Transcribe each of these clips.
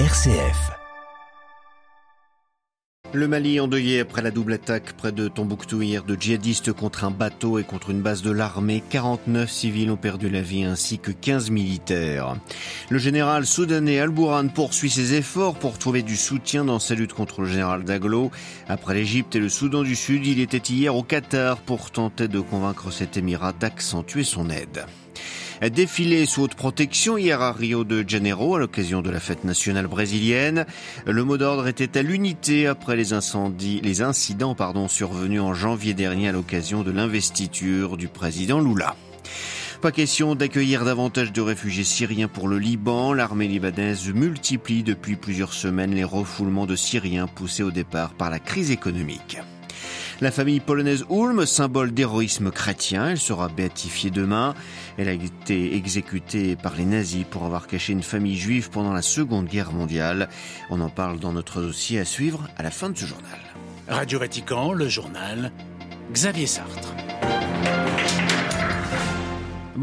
RCF. Le Mali endeuillé après la double attaque près de Tombouctou hier de djihadistes contre un bateau et contre une base de l'armée. 49 civils ont perdu la vie ainsi que 15 militaires. Le général soudanais Al-Bourhan poursuit ses efforts pour trouver du soutien dans sa lutte contre le général Daglo. Après l'Égypte et le Soudan du Sud, il était hier au Qatar pour tenter de convaincre cet émirat d'accentuer son aide. Défilé sous haute protection hier à Rio de Janeiro à l'occasion de la fête nationale brésilienne. Le mot d'ordre était à l'unité après les incendies, les incidents pardon, survenus en janvier dernier à l'occasion de l'investiture du président Lula. Pas question d'accueillir davantage de réfugiés syriens pour le Liban. L'armée libanaise multiplie depuis plusieurs semaines les refoulements de Syriens poussés au départ par la crise économique. La famille polonaise Ulm, symbole d'héroïsme chrétien, elle sera béatifiée demain. Elle a été exécutée par les nazis pour avoir caché une famille juive pendant la Seconde Guerre mondiale. On en parle dans notre dossier à suivre à la fin de ce journal. Radio Vatican, le journal, Xavier Sartre.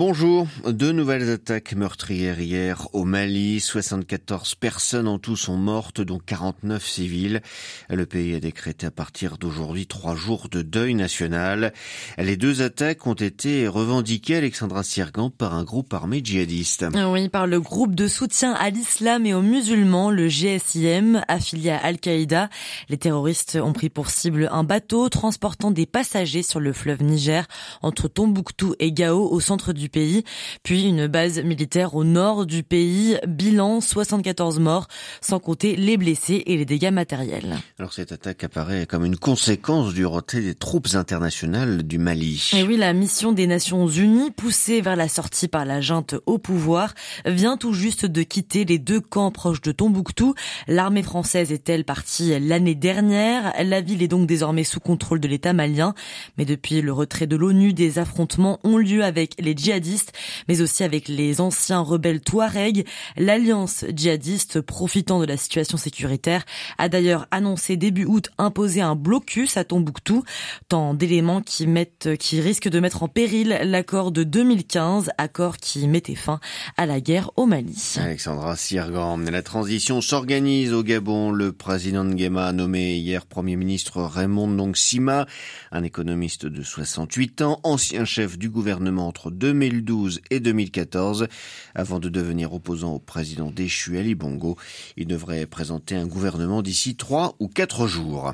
Bonjour. Deux nouvelles attaques meurtrières hier au Mali. 74 personnes en tout sont mortes, dont 49 civils. Le pays a décrété à partir d'aujourd'hui trois jours de deuil national. Les deux attaques ont été revendiquées, Alexandra Sirgan, par un groupe armé djihadiste. Oui, par le groupe de soutien à l'islam et aux musulmans, le GSIM, affilié à Al-Qaïda. Les terroristes ont pris pour cible un bateau transportant des passagers sur le fleuve Niger entre Tombouctou et Gao au centre du du pays, puis une base militaire au nord du pays. Bilan 74 morts, sans compter les blessés et les dégâts matériels. Alors cette attaque apparaît comme une conséquence du retrait des troupes internationales du Mali. Et oui, la mission des Nations Unies, poussée vers la sortie par la junte au pouvoir, vient tout juste de quitter les deux camps proches de Tombouctou. L'armée française est-elle partie l'année dernière? La ville est donc désormais sous contrôle de l'État malien. Mais depuis le retrait de l'ONU, des affrontements ont lieu avec les djihadistes djihadistes, mais aussi avec les anciens rebelles Touareg. L'alliance djihadiste, profitant de la situation sécuritaire, a d'ailleurs annoncé début août imposer un blocus à Tombouctou, tant d'éléments qui mettent, qui risquent de mettre en péril l'accord de 2015, accord qui mettait fin à la guerre au Mali. Alexandra Sirgan, la transition s'organise au Gabon. Le président Nguema a nommé hier Premier ministre Raymond Nongsima, un économiste de 68 ans, ancien chef du gouvernement entre 2000 2012 et 2014. Avant de devenir opposant au président déchu Ali Bongo, il devrait présenter un gouvernement d'ici trois ou quatre jours.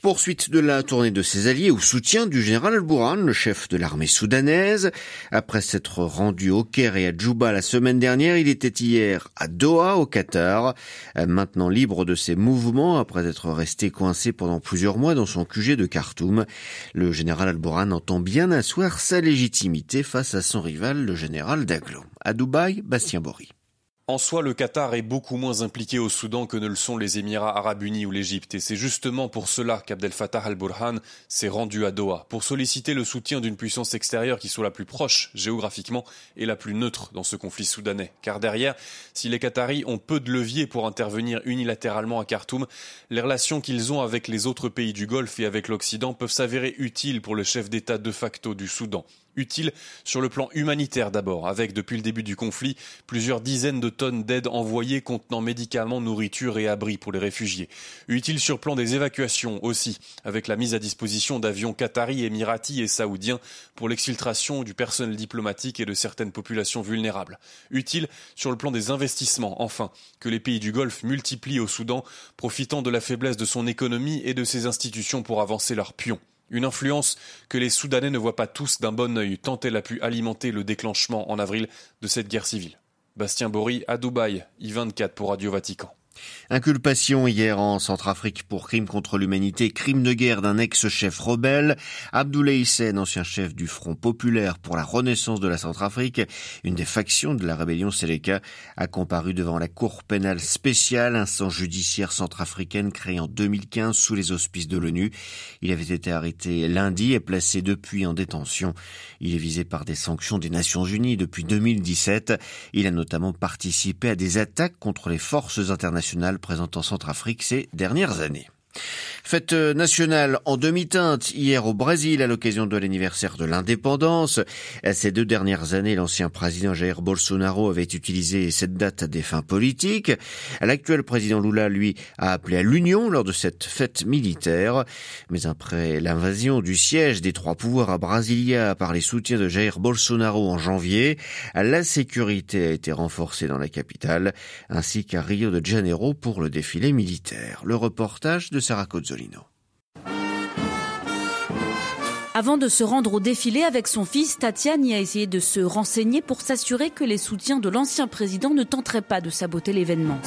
Poursuite de la tournée de ses alliés au soutien du général Al-Bourhan, le chef de l'armée soudanaise. Après s'être rendu au Caire et à Djouba la semaine dernière, il était hier à Doha, au Qatar. Maintenant libre de ses mouvements après être resté coincé pendant plusieurs mois dans son QG de Khartoum, le général Al-Bourhan entend bien asseoir sa légitimité face à son rival, le général Daglo. À Dubaï, Bastien Bory. En soi, le Qatar est beaucoup moins impliqué au Soudan que ne le sont les Émirats arabes unis ou l'Égypte. Et c'est justement pour cela qu'Abdel Fattah al-Burhan s'est rendu à Doha, pour solliciter le soutien d'une puissance extérieure qui soit la plus proche géographiquement et la plus neutre dans ce conflit soudanais. Car derrière, si les Qataris ont peu de leviers pour intervenir unilatéralement à Khartoum, les relations qu'ils ont avec les autres pays du Golfe et avec l'Occident peuvent s'avérer utiles pour le chef d'État de facto du Soudan utile sur le plan humanitaire d'abord, avec depuis le début du conflit plusieurs dizaines de tonnes d'aide envoyées contenant médicaments, nourriture et abris pour les réfugiés. Utile sur le plan des évacuations aussi, avec la mise à disposition d'avions qataris, émiratis et saoudiens pour l'exfiltration du personnel diplomatique et de certaines populations vulnérables. Utile sur le plan des investissements, enfin, que les pays du Golfe multiplient au Soudan, profitant de la faiblesse de son économie et de ses institutions pour avancer leurs pions. Une influence que les Soudanais ne voient pas tous d'un bon œil, tant elle a pu alimenter le déclenchement en avril de cette guerre civile. Bastien Bory à Dubaï, I24 pour Radio Vatican. Inculpation hier en Centrafrique pour crime contre l'humanité, crime de guerre d'un ex-chef rebelle. Abdoulaye Hissène, ancien chef du Front populaire pour la renaissance de la Centrafrique, une des factions de la rébellion Séléka, a comparu devant la Cour pénale spéciale, instance judiciaire centrafricaine créée en 2015 sous les auspices de l'ONU. Il avait été arrêté lundi et placé depuis en détention. Il est visé par des sanctions des Nations Unies depuis 2017. Il a notamment participé à des attaques contre les forces internationales présente en Centrafrique ces dernières années. Fête nationale en demi-teinte hier au Brésil à l'occasion de l'anniversaire de l'indépendance. Ces deux dernières années, l'ancien président Jair Bolsonaro avait utilisé cette date à des fins politiques. L'actuel président Lula, lui, a appelé à l'union lors de cette fête militaire. Mais après l'invasion du siège des trois pouvoirs à Brasilia par les soutiens de Jair Bolsonaro en janvier, la sécurité a été renforcée dans la capitale, ainsi qu'à Rio de Janeiro pour le défilé militaire. Le reportage de Sarah Cozzoli. Angelino. Avant de se rendre au défilé avec son fils, Tatiane y a essayé de se renseigner pour s'assurer que les soutiens de l'ancien président ne tenteraient pas de saboter l'événement.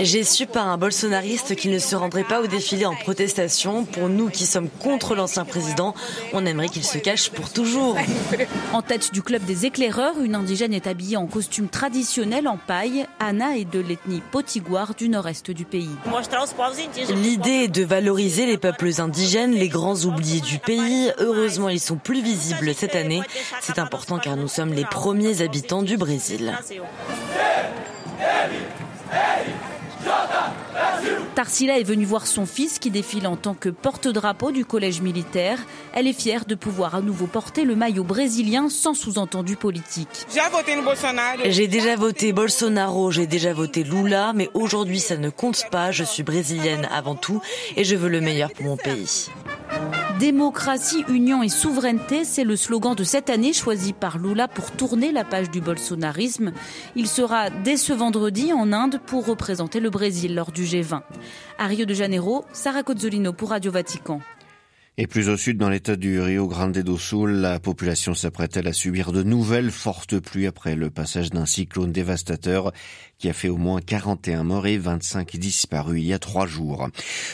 J'ai su par un bolsonariste qu'il ne se rendrait pas au défilé en protestation. Pour nous qui sommes contre l'ancien président, on aimerait qu'il se cache pour toujours. En tête du club des éclaireurs, une indigène est habillée en costume traditionnel en paille. Anna est de l'ethnie potiguar du nord-est du pays. L'idée est de valoriser les peuples indigènes, les grands oubliés du pays, Heureusement, ils sont plus visibles cette année. C'est important car nous sommes les premiers habitants du Brésil. Tarsila est venue voir son fils qui défile en tant que porte-drapeau du collège militaire. Elle est fière de pouvoir à nouveau porter le maillot brésilien sans sous-entendu politique. J'ai déjà voté Bolsonaro, j'ai déjà voté Lula, mais aujourd'hui ça ne compte pas. Je suis brésilienne avant tout et je veux le meilleur pour mon pays. Démocratie, union et souveraineté, c'est le slogan de cette année choisi par Lula pour tourner la page du bolsonarisme. Il sera dès ce vendredi en Inde pour représenter le Brésil lors du G20. À Rio de Janeiro, Sarah Cozzolino pour Radio Vatican. Et plus au sud, dans l'état du Rio Grande do Sul, la population s'apprête-t-elle à subir de nouvelles fortes pluies après le passage d'un cyclone dévastateur qui a fait au moins 41 morts et 25 disparus il y a trois jours?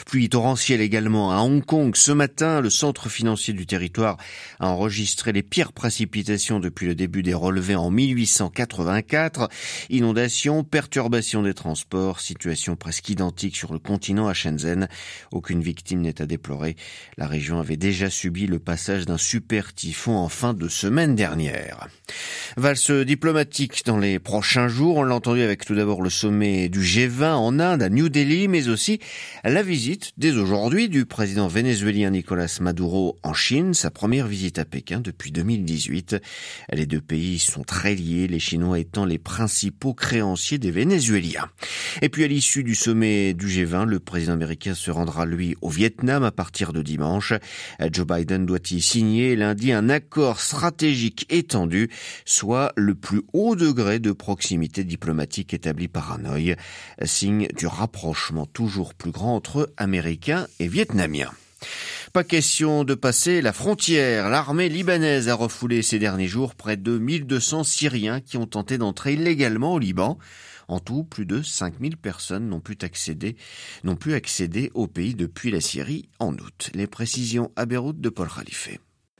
Pluie torrentielle également à Hong Kong. Ce matin, le centre financier du territoire a enregistré les pires précipitations depuis le début des relevés en 1884. Inondations, perturbations des transports, situation presque identique sur le continent à Shenzhen. Aucune victime n'est à déplorer. La région avait déjà subi le passage d'un super typhon en fin de semaine dernière. Valse diplomatique dans les prochains jours. On l'a entendu avec tout d'abord le sommet du G20 en Inde, à New Delhi, mais aussi la visite dès aujourd'hui du président vénézuélien Nicolas Maduro en Chine, sa première visite à Pékin depuis 2018. Les deux pays sont très liés, les Chinois étant les principaux créanciers des Vénézuéliens. Et puis à l'issue du sommet du G20, le président américain se rendra lui au Vietnam à partir de dimanche. Joe Biden doit y signer lundi un accord stratégique étendu, soit le plus haut degré de proximité diplomatique établi par Hanoï, signe du rapprochement toujours plus grand entre Américains et Vietnamiens. Pas question de passer la frontière. L'armée libanaise a refoulé ces derniers jours près de 1200 Syriens qui ont tenté d'entrer illégalement au Liban. En tout, plus de 5000 personnes n'ont pu accéder, au pays depuis la Syrie en août. Les précisions à Beyrouth de Paul Khalife.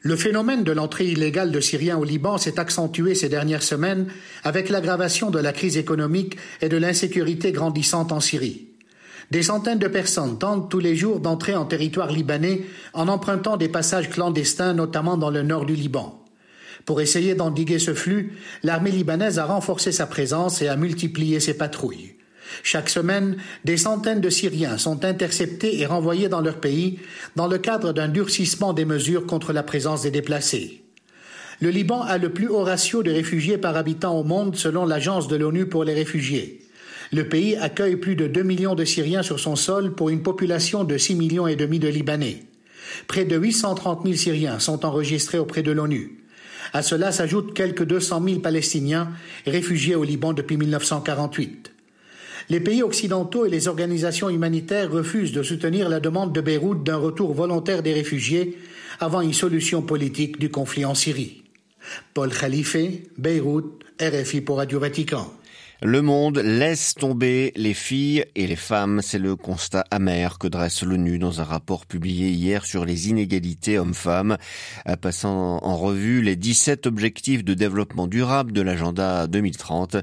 Le phénomène de l'entrée illégale de Syriens au Liban s'est accentué ces dernières semaines avec l'aggravation de la crise économique et de l'insécurité grandissante en Syrie. Des centaines de personnes tentent tous les jours d'entrer en territoire libanais en empruntant des passages clandestins, notamment dans le nord du Liban. Pour essayer d'endiguer ce flux, l'armée libanaise a renforcé sa présence et a multiplié ses patrouilles. Chaque semaine, des centaines de Syriens sont interceptés et renvoyés dans leur pays dans le cadre d'un durcissement des mesures contre la présence des déplacés. Le Liban a le plus haut ratio de réfugiés par habitant au monde selon l'Agence de l'ONU pour les réfugiés. Le pays accueille plus de 2 millions de Syriens sur son sol pour une population de 6 millions et demi de Libanais. Près de 830 000 Syriens sont enregistrés auprès de l'ONU. À cela s'ajoutent quelques 200 000 Palestiniens réfugiés au Liban depuis 1948 les pays occidentaux et les organisations humanitaires refusent de soutenir la demande de Beyrouth d'un retour volontaire des réfugiés avant une solution politique du conflit en Syrie. Paul Khalife, Beyrouth, RFI pour Radio Vatican. Le monde laisse tomber les filles et les femmes. C'est le constat amer que dresse l'ONU dans un rapport publié hier sur les inégalités hommes-femmes, passant en revue les 17 objectifs de développement durable de l'agenda 2030.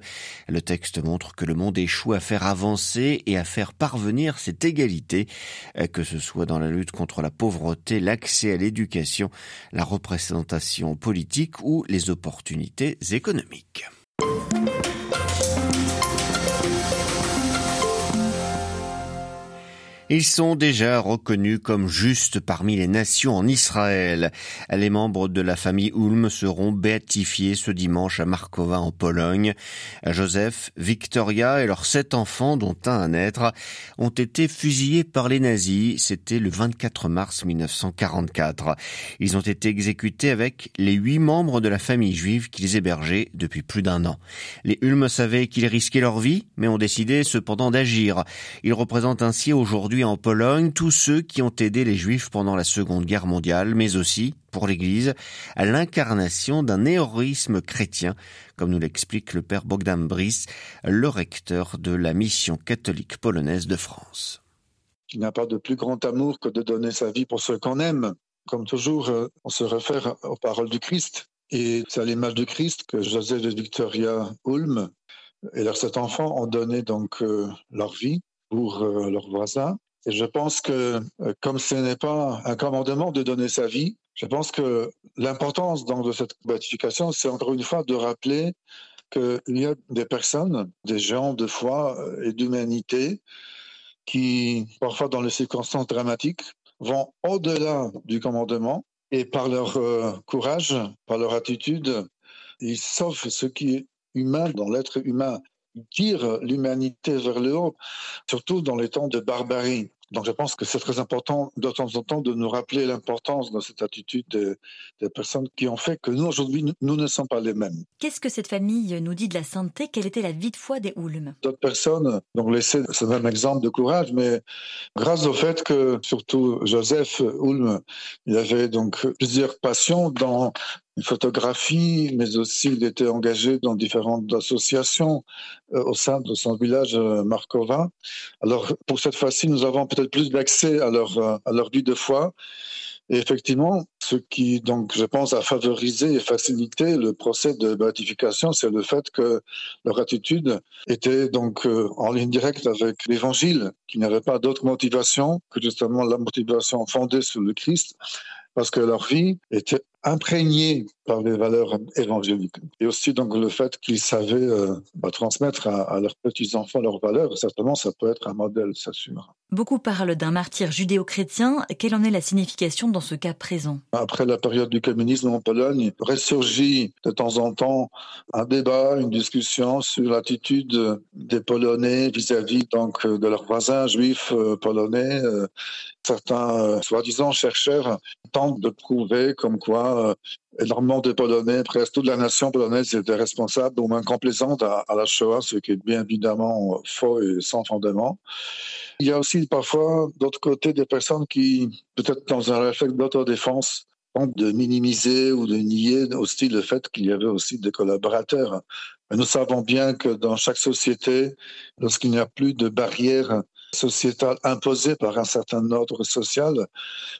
Le texte montre que le monde échoue à faire avancer et à faire parvenir cette égalité, que ce soit dans la lutte contre la pauvreté, l'accès à l'éducation, la représentation politique ou les opportunités économiques. Ils sont déjà reconnus comme justes parmi les nations en Israël. Les membres de la famille Ulm seront béatifiés ce dimanche à Markova en Pologne. Joseph, Victoria et leurs sept enfants, dont un à naître, ont été fusillés par les nazis. C'était le 24 mars 1944. Ils ont été exécutés avec les huit membres de la famille juive qu'ils hébergeaient depuis plus d'un an. Les Ulm savaient qu'ils risquaient leur vie, mais ont décidé cependant d'agir. Ils représentent ainsi aujourd'hui en Pologne tous ceux qui ont aidé les Juifs pendant la Seconde Guerre mondiale, mais aussi, pour l'Église, à l'incarnation d'un héroïsme chrétien, comme nous l'explique le père Bogdan Brice, le recteur de la mission catholique polonaise de France. Il n'y a pas de plus grand amour que de donner sa vie pour ceux qu'on aime. Comme toujours, euh, on se réfère aux paroles du Christ. Et c'est à l'image du Christ que Joseph de Victoria Ulm et leurs sept enfants ont donné donc euh, leur vie pour euh, leurs voisins. Et je pense que euh, comme ce n'est pas un commandement de donner sa vie, je pense que l'importance de cette béatification, c'est encore une fois de rappeler qu'il y a des personnes, des gens de foi euh, et d'humanité qui, parfois dans les circonstances dramatiques, vont au-delà du commandement et par leur euh, courage, par leur attitude, ils sauvent ce qui est humain dans l'être humain tire l'humanité vers le haut, surtout dans les temps de barbarie. Donc je pense que c'est très important de temps en temps de nous rappeler l'importance de cette attitude des, personnes qui ont fait que nous aujourd'hui nous ne sommes pas les mêmes. Qu'est-ce que cette famille nous dit de la sainteté Quelle était la vie de foi des Ulm D'autres personnes ont laissé ce même exemple de courage, mais grâce au fait que surtout Joseph Ulm, il avait donc plusieurs passions dans photographie, mais aussi il était engagé dans différentes associations euh, au sein de son village euh, Markova. Alors pour cette fois-ci, nous avons peut-être plus d'accès à leur, euh, à leur vie de foi. Et effectivement, ce qui, donc, je pense, a favorisé et facilité le procès de béatification, c'est le fait que leur attitude était donc en ligne directe avec l'Évangile, qui n'avait pas d'autre motivation que justement la motivation fondée sur le Christ, parce que leur vie était imprégnés par les valeurs évangéliques. Et aussi donc le fait qu'ils savaient euh, bah, transmettre à, leurs petits-enfants leurs valeurs, certainement ça peut être un modèle, c'est sûr. Beaucoup parlent d'un martyr judéo-chrétien. Quelle en est la signification dans ce cas présent? Après la période du communisme en Pologne, ressurgit de temps en temps un débat, une discussion sur l'attitude des Polonais vis-à-vis donc de leurs voisins juifs euh, polonais. Euh, certains soi-disant chercheurs tentent de prouver comme quoi euh, énormément de Polonais, presque toute la nation polonaise était responsable, au moins complaisante à, la Shoah, ce qui est bien évidemment faux et sans fondement. Il y a aussi parfois, d'autre côté, des personnes qui, peut-être dans un réflexe d'autodéfense, tentent de minimiser ou de nier aussi le fait qu'il y avait aussi des collaborateurs. Mais nous savons bien que dans chaque société, lorsqu'il n'y a plus de barrières sociétale imposée par un certain ordre social,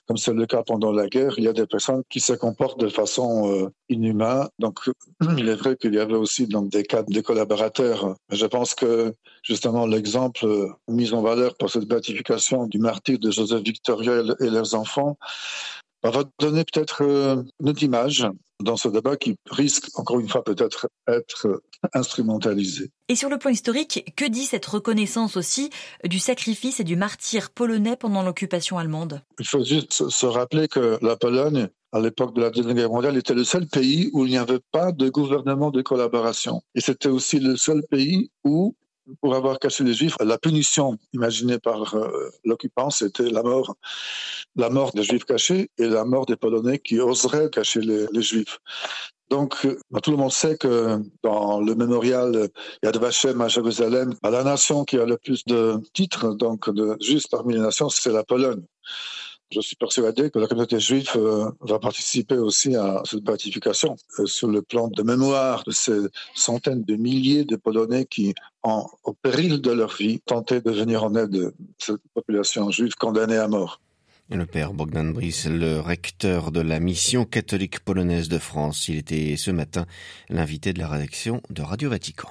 comme c'est le cas pendant la guerre, il y a des personnes qui se comportent de façon euh, inhumaine. Donc, il est vrai qu'il y avait aussi donc, des cas de collaborateurs. Je pense que justement l'exemple euh, mis en valeur pour cette béatification du martyr de Joseph Victoria et leurs enfants va donner peut-être euh, une autre image dans ce débat qui risque, encore une fois, peut-être être instrumentalisé. Et sur le plan historique, que dit cette reconnaissance aussi du sacrifice et du martyr polonais pendant l'occupation allemande? Il faut juste se rappeler que la Pologne, à l'époque de la Deuxième Guerre mondiale, était le seul pays où il n'y avait pas de gouvernement de collaboration. Et c'était aussi le seul pays où pour avoir caché les Juifs, la punition imaginée par euh, l'occupant, c'était la mort. La mort des Juifs cachés et la mort des Polonais qui oseraient cacher les, Juifs. Donc, euh, tout le monde sait que dans le mémorial Yad Vashem à Jérusalem, la nation qui a le plus de titres, donc de juifs parmi les nations, c'est la Pologne. Je suis persuadé que la communauté juive euh, va participer aussi à cette béatification euh, sur le plan de mémoire de ces centaines de milliers de Polonais qui, en, au péril de leur vie, tentaient de venir en aide à cette population juive condamnée à mort. Le père Bogdan Brice, le recteur de la mission catholique polonaise de France, il était ce matin l'invité de la rédaction de Radio Vatican.